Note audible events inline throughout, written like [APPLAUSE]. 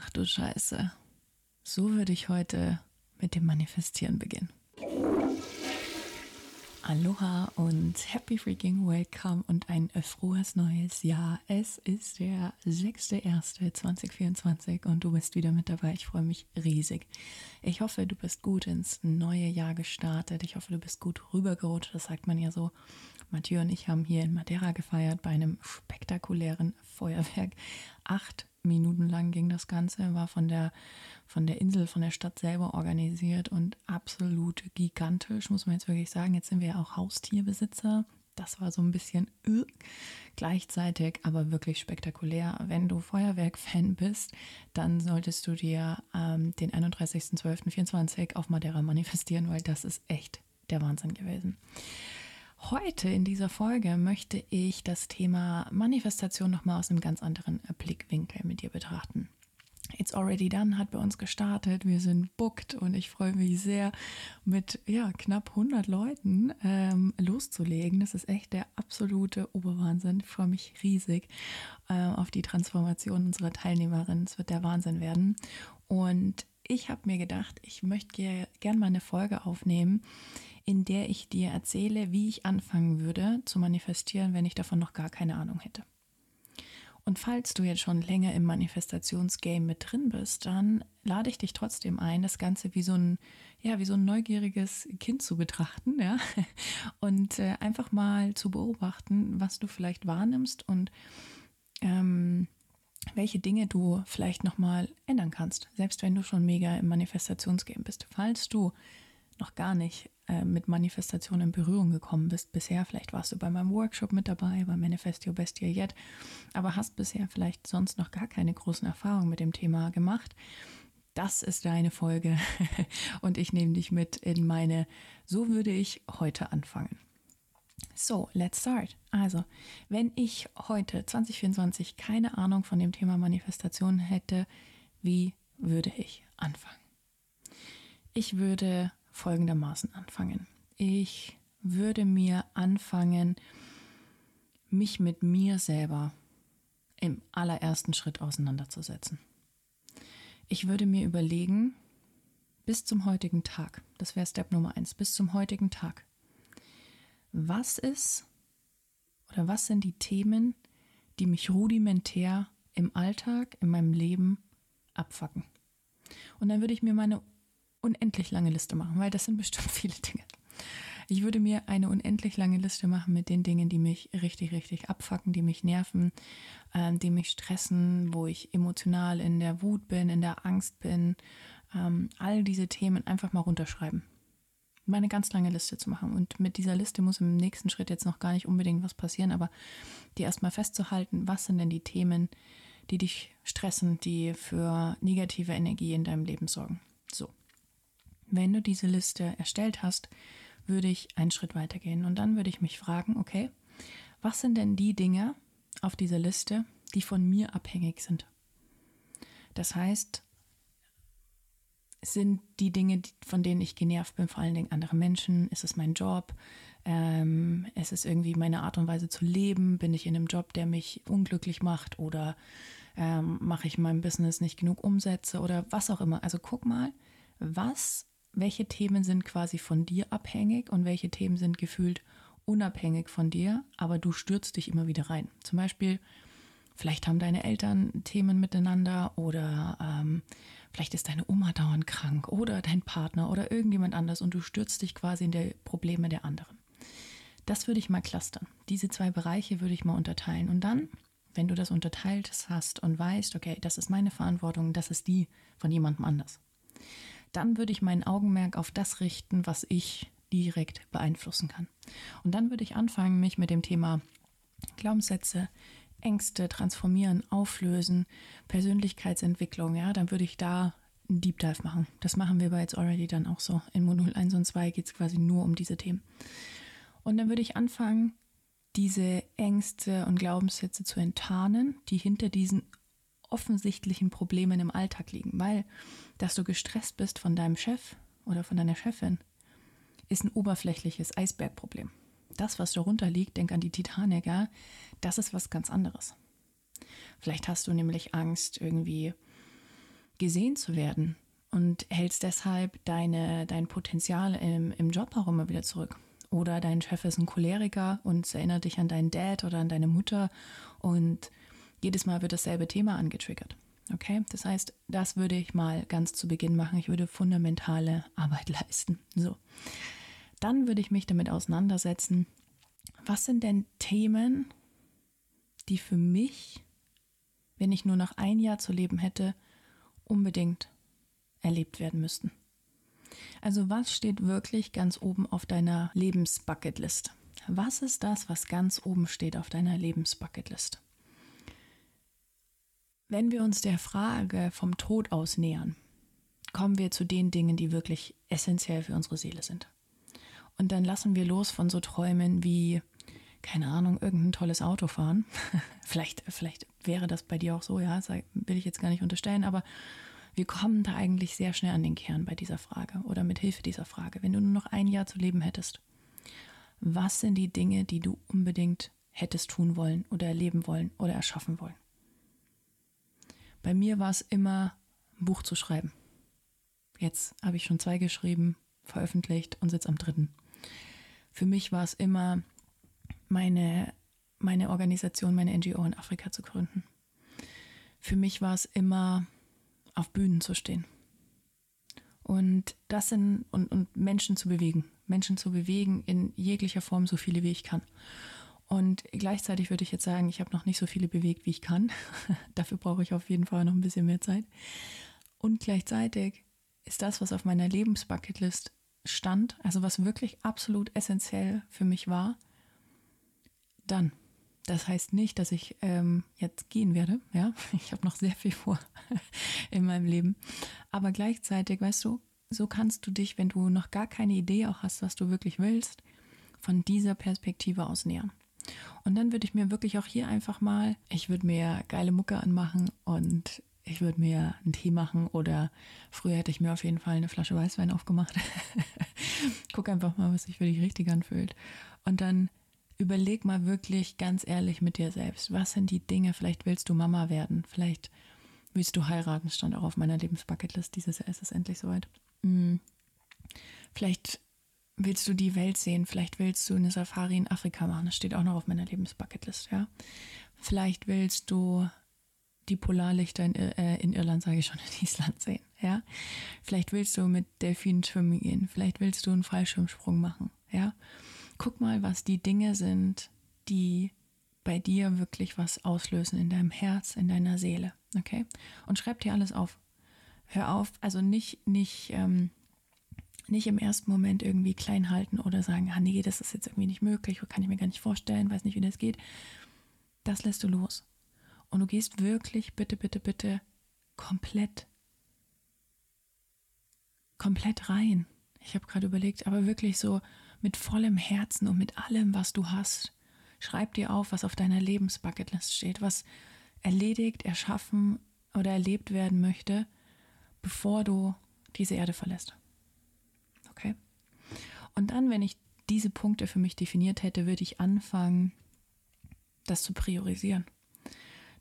Ach du Scheiße. So würde ich heute mit dem Manifestieren beginnen. Aloha und happy freaking welcome und ein frohes neues Jahr. Es ist der 6.1.2024 und du bist wieder mit dabei. Ich freue mich riesig. Ich hoffe, du bist gut ins neue Jahr gestartet. Ich hoffe, du bist gut rübergerutscht. Das sagt man ja so. Mathieu und ich haben hier in Madeira gefeiert bei einem spektakulären Feuerwerk. Acht Minuten lang ging das Ganze, war von der, von der Insel, von der Stadt selber organisiert und absolut gigantisch, muss man jetzt wirklich sagen. Jetzt sind wir ja auch Haustierbesitzer. Das war so ein bisschen äh, gleichzeitig, aber wirklich spektakulär. Wenn du Feuerwerk-Fan bist, dann solltest du dir ähm, den 31.12.24 auf Madeira manifestieren, weil das ist echt der Wahnsinn gewesen. Heute in dieser Folge möchte ich das Thema Manifestation nochmal aus einem ganz anderen Blickwinkel mit dir betrachten. It's Already Done hat bei uns gestartet. Wir sind booked und ich freue mich sehr, mit ja, knapp 100 Leuten ähm, loszulegen. Das ist echt der absolute Oberwahnsinn. Ich freue mich riesig äh, auf die Transformation unserer Teilnehmerin. Es wird der Wahnsinn werden. Und ich habe mir gedacht, ich möchte gerne mal eine Folge aufnehmen, in der ich dir erzähle, wie ich anfangen würde zu manifestieren, wenn ich davon noch gar keine Ahnung hätte. Und falls du jetzt schon länger im Manifestationsgame mit drin bist, dann lade ich dich trotzdem ein, das Ganze wie so ein, ja, wie so ein neugieriges Kind zu betrachten, ja, [LAUGHS] und äh, einfach mal zu beobachten, was du vielleicht wahrnimmst und ähm, welche Dinge du vielleicht nochmal ändern kannst, selbst wenn du schon mega im Manifestationsgame bist. Falls du noch gar nicht äh, mit Manifestation in Berührung gekommen bist bisher. Vielleicht warst du bei meinem Workshop mit dabei, bei Manifest Your Best Yet, aber hast bisher vielleicht sonst noch gar keine großen Erfahrungen mit dem Thema gemacht. Das ist deine Folge [LAUGHS] und ich nehme dich mit in meine So würde ich heute anfangen. So, let's start. Also, wenn ich heute 2024 keine Ahnung von dem Thema Manifestation hätte, wie würde ich anfangen? Ich würde folgendermaßen anfangen. Ich würde mir anfangen, mich mit mir selber im allerersten Schritt auseinanderzusetzen. Ich würde mir überlegen, bis zum heutigen Tag, das wäre Step Nummer eins, bis zum heutigen Tag, was ist oder was sind die Themen, die mich rudimentär im Alltag, in meinem Leben abfacken? Und dann würde ich mir meine unendlich lange Liste machen, weil das sind bestimmt [LAUGHS] viele Dinge. Ich würde mir eine unendlich lange Liste machen mit den Dingen, die mich richtig, richtig abfacken, die mich nerven, ähm, die mich stressen, wo ich emotional in der Wut bin, in der Angst bin. Ähm, all diese Themen einfach mal runterschreiben. Meine ganz lange Liste zu machen. Und mit dieser Liste muss im nächsten Schritt jetzt noch gar nicht unbedingt was passieren, aber die erstmal festzuhalten, was sind denn die Themen, die dich stressen, die für negative Energie in deinem Leben sorgen. So. Wenn du diese Liste erstellt hast, würde ich einen Schritt weitergehen und dann würde ich mich fragen, okay, was sind denn die Dinge auf dieser Liste, die von mir abhängig sind? Das heißt, sind die Dinge, von denen ich genervt bin, vor allen Dingen andere Menschen? Ist es mein Job? Ähm, ist es irgendwie meine Art und Weise zu leben? Bin ich in einem Job, der mich unglücklich macht? Oder ähm, mache ich in meinem Business nicht genug Umsätze? Oder was auch immer. Also guck mal, was welche Themen sind quasi von dir abhängig und welche Themen sind gefühlt unabhängig von dir, aber du stürzt dich immer wieder rein. Zum Beispiel, vielleicht haben deine Eltern Themen miteinander oder ähm, vielleicht ist deine Oma dauernd krank oder dein Partner oder irgendjemand anders und du stürzt dich quasi in die Probleme der anderen. Das würde ich mal clustern. Diese zwei Bereiche würde ich mal unterteilen und dann wenn du das unterteilt hast und weißt, okay, das ist meine Verantwortung, das ist die von jemandem anders dann würde ich mein Augenmerk auf das richten, was ich direkt beeinflussen kann. Und dann würde ich anfangen, mich mit dem Thema Glaubenssätze, Ängste transformieren, auflösen, Persönlichkeitsentwicklung, ja, dann würde ich da einen Deep Dive machen. Das machen wir bei It's Already dann auch so. In Modul 1 und 2 geht es quasi nur um diese Themen. Und dann würde ich anfangen, diese Ängste und Glaubenssätze zu enttarnen, die hinter diesen offensichtlichen Problemen im Alltag liegen, weil dass du gestresst bist von deinem Chef oder von deiner Chefin, ist ein oberflächliches Eisbergproblem. Das, was darunter liegt, denk an die Titaniker, das ist was ganz anderes. Vielleicht hast du nämlich Angst, irgendwie gesehen zu werden und hältst deshalb deine, dein Potenzial im, im Job auch immer wieder zurück. Oder dein Chef ist ein Choleriker und erinnert dich an deinen Dad oder an deine Mutter und jedes Mal wird dasselbe Thema angetriggert. Okay, das heißt, das würde ich mal ganz zu Beginn machen. Ich würde fundamentale Arbeit [LAUGHS] leisten. So, dann würde ich mich damit auseinandersetzen, was sind denn Themen, die für mich, wenn ich nur noch ein Jahr zu leben hätte, unbedingt erlebt werden müssten. Also was steht wirklich ganz oben auf deiner Lebensbucketlist? Was ist das, was ganz oben steht auf deiner Lebensbucketlist? Wenn wir uns der Frage vom Tod aus nähern, kommen wir zu den Dingen, die wirklich essentiell für unsere Seele sind. Und dann lassen wir los von so Träumen wie, keine Ahnung, irgendein tolles Auto fahren. [LAUGHS] vielleicht, vielleicht wäre das bei dir auch so, ja, will ich jetzt gar nicht unterstellen, aber wir kommen da eigentlich sehr schnell an den Kern bei dieser Frage oder mit Hilfe dieser Frage. Wenn du nur noch ein Jahr zu leben hättest, was sind die Dinge, die du unbedingt hättest tun wollen oder erleben wollen oder erschaffen wollen? Bei mir war es immer, ein Buch zu schreiben. Jetzt habe ich schon zwei geschrieben, veröffentlicht und sitze am dritten. Für mich war es immer, meine, meine Organisation, meine NGO in Afrika zu gründen. Für mich war es immer, auf Bühnen zu stehen. Und das sind, und, und Menschen zu bewegen. Menschen zu bewegen in jeglicher Form, so viele wie ich kann. Und gleichzeitig würde ich jetzt sagen, ich habe noch nicht so viele bewegt, wie ich kann. [LAUGHS] Dafür brauche ich auf jeden Fall noch ein bisschen mehr Zeit. Und gleichzeitig ist das, was auf meiner Lebensbucketlist stand, also was wirklich absolut essentiell für mich war, dann. Das heißt nicht, dass ich ähm, jetzt gehen werde. Ja, [LAUGHS] ich habe noch sehr viel vor [LAUGHS] in meinem Leben. Aber gleichzeitig, weißt du, so kannst du dich, wenn du noch gar keine Idee auch hast, was du wirklich willst, von dieser Perspektive aus nähern. Und dann würde ich mir wirklich auch hier einfach mal, ich würde mir geile Mucke anmachen und ich würde mir einen Tee machen oder früher hätte ich mir auf jeden Fall eine Flasche Weißwein aufgemacht. [LAUGHS] Guck einfach mal, was sich für dich richtig anfühlt. Und dann überleg mal wirklich ganz ehrlich mit dir selbst, was sind die Dinge, vielleicht willst du Mama werden, vielleicht willst du heiraten, stand auch auf meiner Lebensbucketlist, dieses Jahr ist es endlich soweit. Hm. Vielleicht willst du die Welt sehen, vielleicht willst du eine Safari in Afrika machen, das steht auch noch auf meiner Lebensbucketlist, ja. Vielleicht willst du die Polarlichter in, äh, in Irland, sage ich schon, [LAUGHS] in Island sehen, ja. Vielleicht willst du mit Delfinen schwimmen gehen, vielleicht willst du einen Fallschirmsprung machen, ja. Guck mal, was die Dinge sind, die bei dir wirklich was auslösen in deinem Herz, in deiner Seele, okay? Und schreib dir alles auf. Hör auf, also nicht, nicht, ähm, nicht im ersten Moment irgendwie klein halten oder sagen, ah nee, das ist jetzt irgendwie nicht möglich, kann ich mir gar nicht vorstellen, weiß nicht, wie das geht. Das lässt du los. Und du gehst wirklich, bitte, bitte, bitte, komplett, komplett rein. Ich habe gerade überlegt, aber wirklich so mit vollem Herzen und mit allem, was du hast. Schreib dir auf, was auf deiner Lebensbucketlist steht, was erledigt, erschaffen oder erlebt werden möchte, bevor du diese Erde verlässt. Okay? Und dann, wenn ich diese Punkte für mich definiert hätte, würde ich anfangen, das zu priorisieren.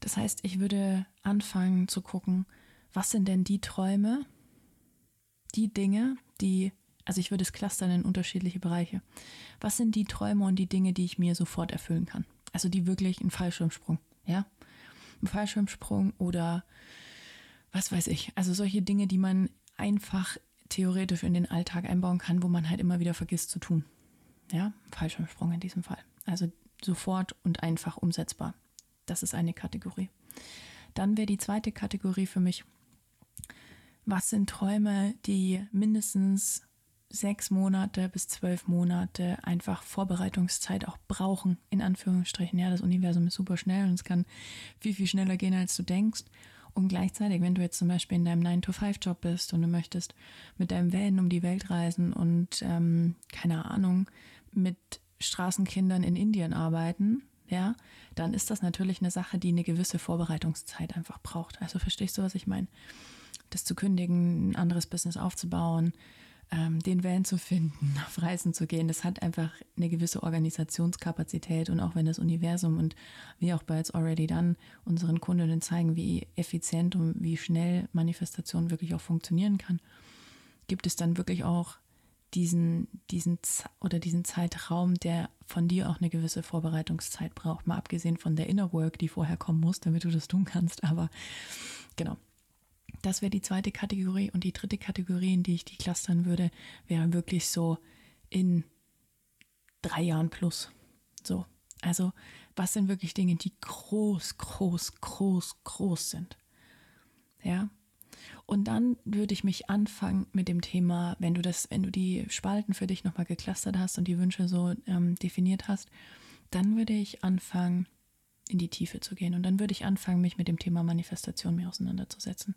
Das heißt, ich würde anfangen zu gucken, was sind denn die Träume, die Dinge, die, also ich würde es clustern in unterschiedliche Bereiche. Was sind die Träume und die Dinge, die ich mir sofort erfüllen kann? Also die wirklich ein Fallschirmsprung, ja? Ein Fallschirmsprung oder was weiß ich. Also solche Dinge, die man einfach theoretisch in den Alltag einbauen kann, wo man halt immer wieder vergisst zu tun. Ja, Fallschirmsprung in diesem Fall. Also sofort und einfach umsetzbar. Das ist eine Kategorie. Dann wäre die zweite Kategorie für mich, was sind Träume, die mindestens sechs Monate bis zwölf Monate einfach Vorbereitungszeit auch brauchen, in Anführungsstrichen. Ja, das Universum ist super schnell und es kann viel, viel schneller gehen, als du denkst. Und gleichzeitig, wenn du jetzt zum Beispiel in deinem 9-to-5-Job bist und du möchtest mit deinem Van um die Welt reisen und, ähm, keine Ahnung, mit Straßenkindern in Indien arbeiten, ja, dann ist das natürlich eine Sache, die eine gewisse Vorbereitungszeit einfach braucht. Also verstehst du, was ich meine? Das zu kündigen, ein anderes Business aufzubauen, ähm, den Van zu finden, [LAUGHS] auf Reisen zu gehen. Das hat einfach eine gewisse Organisationskapazität und auch wenn das Universum und wie auch bei It's Already Done unseren Kundinnen zeigen, wie effizient und wie schnell Manifestation wirklich auch funktionieren kann, gibt es dann wirklich auch diesen, diesen oder diesen Zeitraum, der von dir auch eine gewisse Vorbereitungszeit braucht. Mal abgesehen von der Inner Work, die vorher kommen muss, damit du das tun kannst. Aber genau. Das wäre die zweite Kategorie. Und die dritte Kategorie, in die ich die clustern würde, wäre wirklich so in drei Jahren plus. So. Also, was sind wirklich Dinge, die groß, groß, groß, groß sind? Ja. Und dann würde ich mich anfangen mit dem Thema, wenn du das, wenn du die Spalten für dich nochmal geklustert hast und die Wünsche so ähm, definiert hast, dann würde ich anfangen, in die Tiefe zu gehen. Und dann würde ich anfangen, mich mit dem Thema Manifestation mehr auseinanderzusetzen.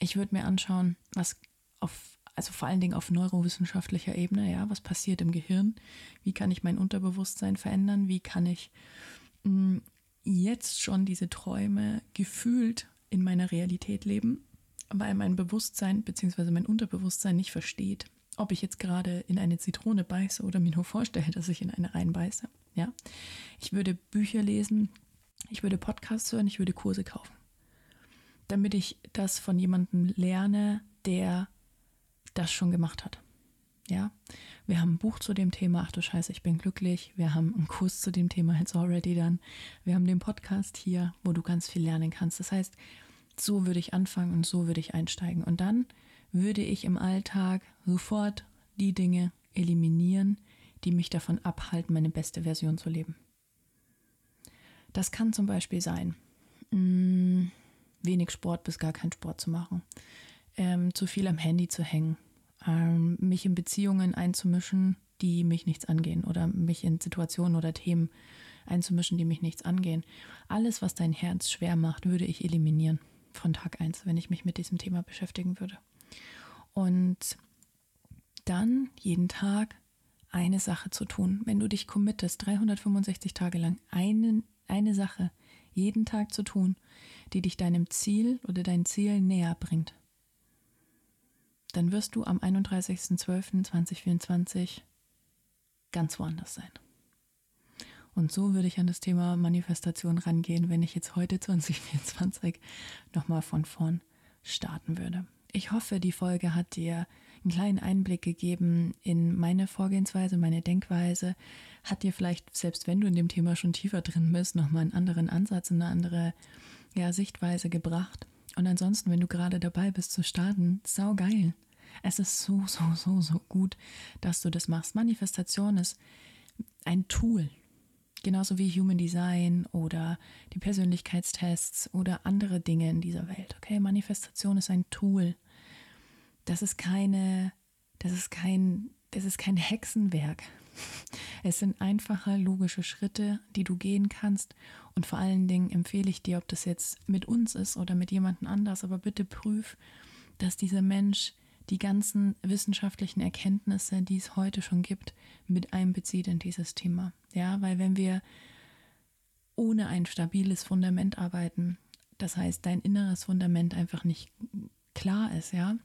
Ich würde mir anschauen, was auf, also vor allen Dingen auf neurowissenschaftlicher Ebene, ja, was passiert im Gehirn? Wie kann ich mein Unterbewusstsein verändern? Wie kann ich mh, hm, jetzt schon diese Träume gefühlt in meiner Realität leben? weil mein Bewusstsein bzw. mein Unterbewusstsein nicht versteht, ob ich jetzt gerade in eine Zitrone beiße oder mir nur vorstelle, dass ich in eine reinbeiße. Ja? Ich würde Bücher lesen, ich würde Podcasts hören, ich würde Kurse kaufen. Damit ich das von jemandem lerne, der das schon gemacht hat. Ja, wir haben ein Buch zu dem Thema, ach du Scheiße, ich bin glücklich. Wir haben einen Kurs zu dem Thema, It's Already Done. Wir haben den Podcast hier, wo du ganz viel lernen kannst. Das heißt, so würde ich anfangen und so würde ich einsteigen. Und dann würde ich im Alltag sofort die Dinge eliminieren, die mich davon abhalten, meine beste Version zu leben. Das kann zum Beispiel sein, mh, mm, wenig Sport bis gar kein Sport zu machen, ähm, zu viel am Handy zu hängen, ähm, mich in Beziehungen einzumischen, die mich nichts angehen oder mich in Situationen oder Themen einzumischen, die mich nichts angehen. Alles, was dein Herz schwer macht, würde ich eliminieren von Tag 1, wenn ich mich mit diesem Thema beschäftigen würde. Und dann jeden Tag eine Sache zu tun. Wenn du dich committest, 365 Tage lang eine, eine Sache jeden Tag zu tun, die dich deinem Ziel oder dein Ziel näher bringt, dann wirst du am 31.12.2024 ganz woanders sein. Und so würde ich an das Thema Manifestation rangehen, wenn ich jetzt heute 2024 nochmal von vorn starten würde. Ich hoffe, die Folge hat dir einen kleinen Einblick gegeben in meine Vorgehensweise, meine Denkweise, hat dir vielleicht, selbst wenn du in dem Thema schon tiefer drin bist, nochmal einen anderen Ansatz, eine andere ja, Sichtweise gebracht. Und ansonsten, wenn du gerade dabei bist zu starten, sau geil. Es ist so, so, so, so gut, dass du das machst. Manifestation ist ein Tool, Genauso wie Human Design oder die Persönlichkeitstests oder andere Dinge in dieser Welt. Okay, Manifestation ist ein Tool. Das ist keine, das ist kein, das ist kein Hexenwerk. Es sind einfache, logische Schritte, die du gehen kannst. Und vor allen Dingen empfehle ich dir, ob das jetzt mit uns ist oder mit jemandem anders, aber bitte prüf, dass dieser Mensch die ganzen wissenschaftlichen Erkenntnisse, die es heute schon gibt, mit einbezieht in dieses Thema. Ja, weil wenn wir ohne ein stabiles Fundament arbeiten, das heißt, dein inneres Fundament einfach nicht klar ist, ja.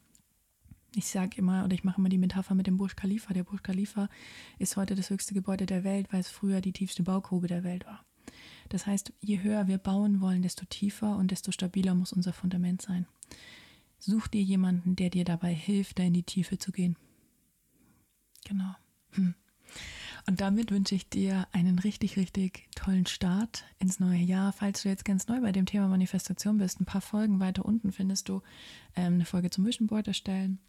Ich sage immer, oder ich mache immer die Metapher mit dem Burj Khalifa. Der Burj Khalifa ist heute das höchste Gebäude der Welt, weil es früher die tiefste Baugrube der Welt war. Das heißt, je höher wir bauen wollen, desto tiefer und desto stabiler muss unser Fundament sein. Such dir jemanden, der dir dabei hilft, da in die Tiefe zu gehen. Genau. Hm. Und damit wünsche ich dir einen richtig, richtig tollen Start ins neue Jahr. Falls du jetzt ganz neu bei dem Thema Manifestation bist, ein paar Folgen weiter unten findest du ähm, eine Folge zum Vision Board erstellen.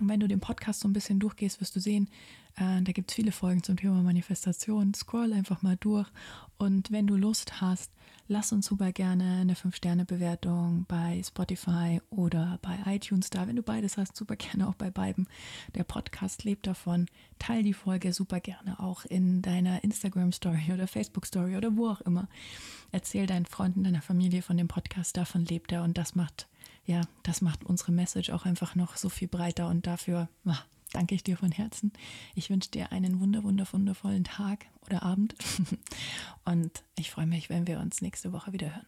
Und wenn du den Podcast so ein bisschen durchgehst, wirst du sehen, äh, da gibt es viele Folgen zum Thema Manifestation. Scroll einfach mal durch. Und wenn du Lust hast, lass uns super gerne eine 5-Sterne-Bewertung bei Spotify oder bei iTunes da. Wenn du beides hast, super gerne auch bei beiden. Der Podcast lebt davon. Teil die Folge super gerne auch in deiner Instagram-Story oder Facebook-Story oder wo auch immer. Erzähl deinen Freunden, deiner Familie von dem Podcast. Davon lebt er und das macht ja, das macht unsere Message auch einfach noch so viel breiter und dafür ach, danke ich dir von Herzen. Ich wünsche dir einen wunder, wunder, wundervollen Tag oder Abend [LAUGHS] und ich freue mich, wenn wir uns nächste Woche wieder hören.